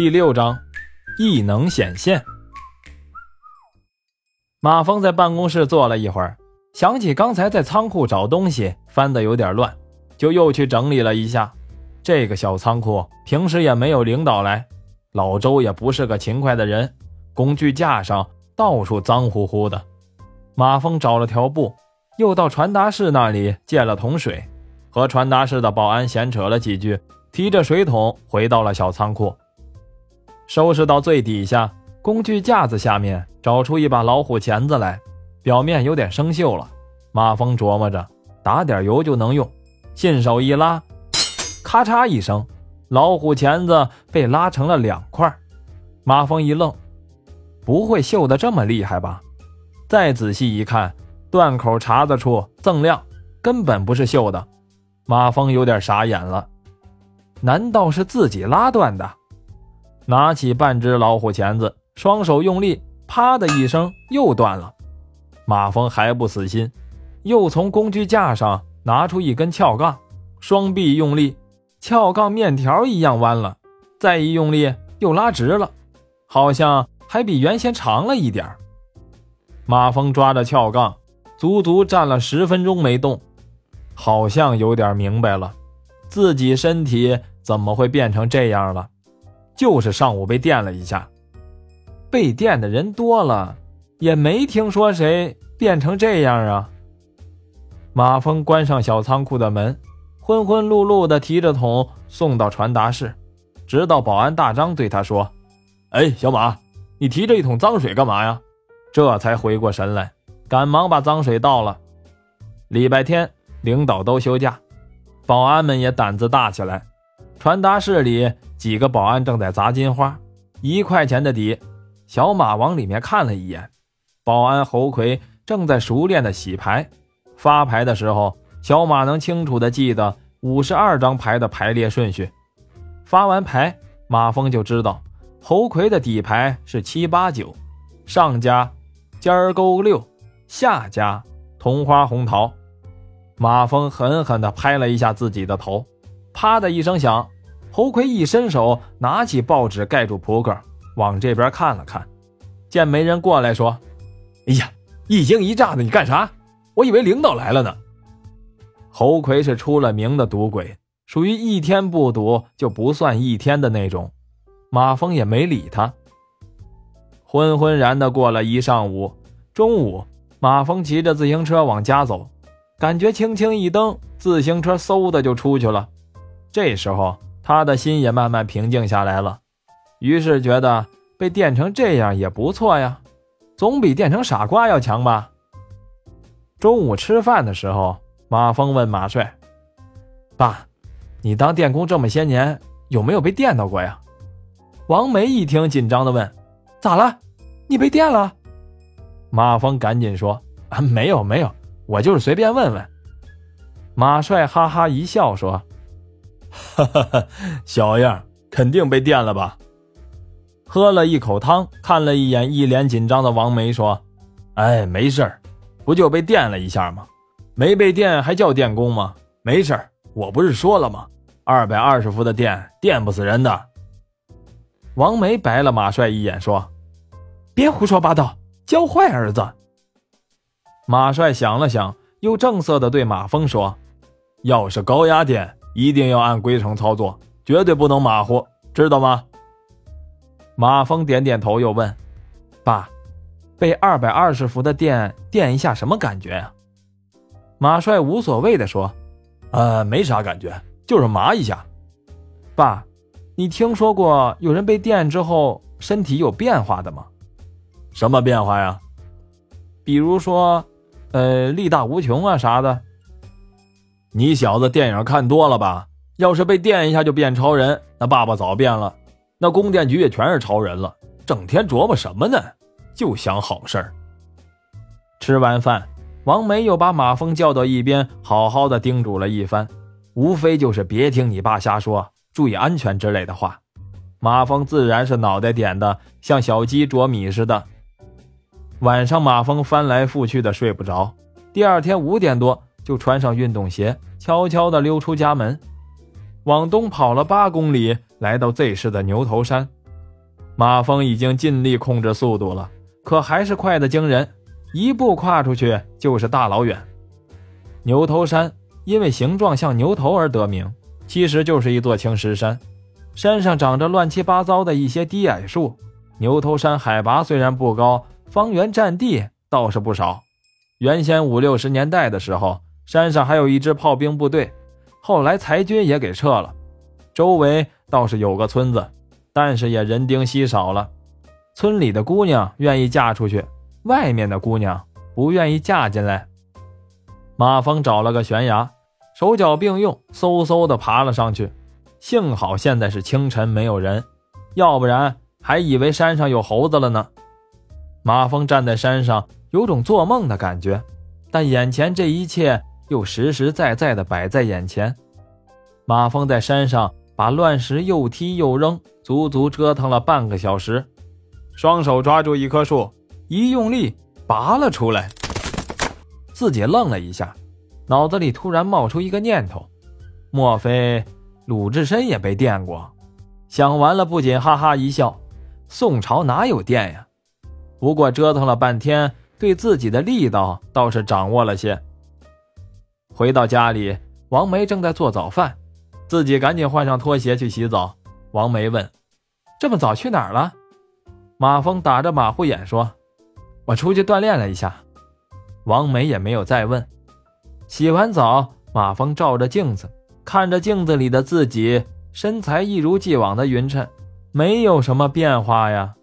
第六章，异能显现。马峰在办公室坐了一会儿，想起刚才在仓库找东西翻的有点乱，就又去整理了一下。这个小仓库平时也没有领导来，老周也不是个勤快的人，工具架上到处脏乎乎的。马峰找了条布，又到传达室那里借了桶水，和传达室的保安闲扯了几句，提着水桶回到了小仓库。收拾到最底下，工具架子下面找出一把老虎钳子来，表面有点生锈了。马峰琢磨着，打点油就能用，信手一拉，咔嚓一声，老虎钳子被拉成了两块。马峰一愣，不会锈得这么厉害吧？再仔细一看，断口茬子处锃亮，根本不是锈的。马峰有点傻眼了，难道是自己拉断的？拿起半只老虎钳子，双手用力，啪的一声，又断了。马蜂还不死心，又从工具架上拿出一根撬杠，双臂用力，撬杠面条一样弯了。再一用力，又拉直了，好像还比原先长了一点马蜂抓着撬杠，足足站了十分钟没动，好像有点明白了，自己身体怎么会变成这样了。就是上午被电了一下，被电的人多了，也没听说谁变成这样啊。马峰关上小仓库的门，昏昏碌碌的提着桶送到传达室，直到保安大张对他说：“哎，小马，你提着一桶脏水干嘛呀？”这才回过神来，赶忙把脏水倒了。礼拜天，领导都休假，保安们也胆子大起来。传达室里几个保安正在砸金花，一块钱的底。小马往里面看了一眼，保安侯魁正在熟练的洗牌。发牌的时候，小马能清楚的记得五十二张牌的排列顺序。发完牌，马峰就知道侯魁的底牌是七八九，上家尖儿勾六，下家同花红桃。马峰狠狠地拍了一下自己的头。啪的一声响，侯魁一伸手拿起报纸盖住扑克，往这边看了看，见没人过来，说：“哎呀，一惊一乍的，你干啥？我以为领导来了呢。”侯魁是出了名的赌鬼，属于一天不赌就不算一天的那种。马峰也没理他。昏昏然的过了一上午，中午，马峰骑着自行车往家走，感觉轻轻一蹬，自行车嗖的就出去了。这时候，他的心也慢慢平静下来了，于是觉得被电成这样也不错呀，总比电成傻瓜要强吧。中午吃饭的时候，马峰问马帅：“爸，你当电工这么些年，有没有被电到过呀？”王梅一听，紧张的问：“咋了？你被电了？”马峰赶紧说：“啊，没有没有，我就是随便问问。”马帅哈哈一笑说。哈哈哈，小样，肯定被电了吧？喝了一口汤，看了一眼一脸紧张的王梅，说：“哎，没事儿，不就被电了一下吗？没被电还叫电工吗？没事儿，我不是说了吗？二百二十伏的电电不死人的。”王梅白了马帅一眼，说：“别胡说八道，教坏儿子。”马帅想了想，又正色的对马峰说：“要是高压电。”一定要按规程操作，绝对不能马虎，知道吗？马峰点点头，又问：“爸，被二百二十伏的电电一下，什么感觉啊？”马帅无所谓的说：“呃，没啥感觉，就是麻一下。”爸，你听说过有人被电之后身体有变化的吗？什么变化呀？比如说，呃，力大无穷啊啥的。你小子电影看多了吧？要是被电一下就变超人，那爸爸早变了。那供电局也全是超人了，整天琢磨什么呢？就想好事儿。吃完饭，王梅又把马峰叫到一边，好好的叮嘱了一番，无非就是别听你爸瞎说，注意安全之类的话。马峰自然是脑袋点的像小鸡啄米似的。晚上，马峰翻来覆去的睡不着。第二天五点多。就穿上运动鞋，悄悄地溜出家门，往东跑了八公里，来到 Z 市的牛头山，马峰已经尽力控制速度了，可还是快得惊人，一步跨出去就是大老远。牛头山因为形状像牛头而得名，其实就是一座青石山，山上长着乱七八糟的一些低矮树。牛头山海拔虽然不高，方圆占地倒是不少。原先五六十年代的时候，山上还有一支炮兵部队，后来裁军也给撤了，周围倒是有个村子。但是也人丁稀少了，村里的姑娘愿意嫁出去，外面的姑娘不愿意嫁进来。马峰找了个悬崖，手脚并用，嗖嗖的爬了上去。幸好现在是清晨，没有人，要不然还以为山上有猴子了呢。马峰站在山上，有种做梦的感觉，但眼前这一切又实实在在的摆在眼前。马峰在山上。把乱石又踢又扔，足足折腾了半个小时，双手抓住一棵树，一用力拔了出来。自己愣了一下，脑子里突然冒出一个念头：莫非鲁智深也被电过？想完了，不仅哈哈一笑。宋朝哪有电呀？不过折腾了半天，对自己的力道倒是掌握了些。回到家里，王梅正在做早饭。自己赶紧换上拖鞋去洗澡。王梅问：“这么早去哪儿了？”马峰打着马虎眼说：“我出去锻炼了一下。”王梅也没有再问。洗完澡，马峰照着镜子，看着镜子里的自己，身材一如既往的匀称，没有什么变化呀。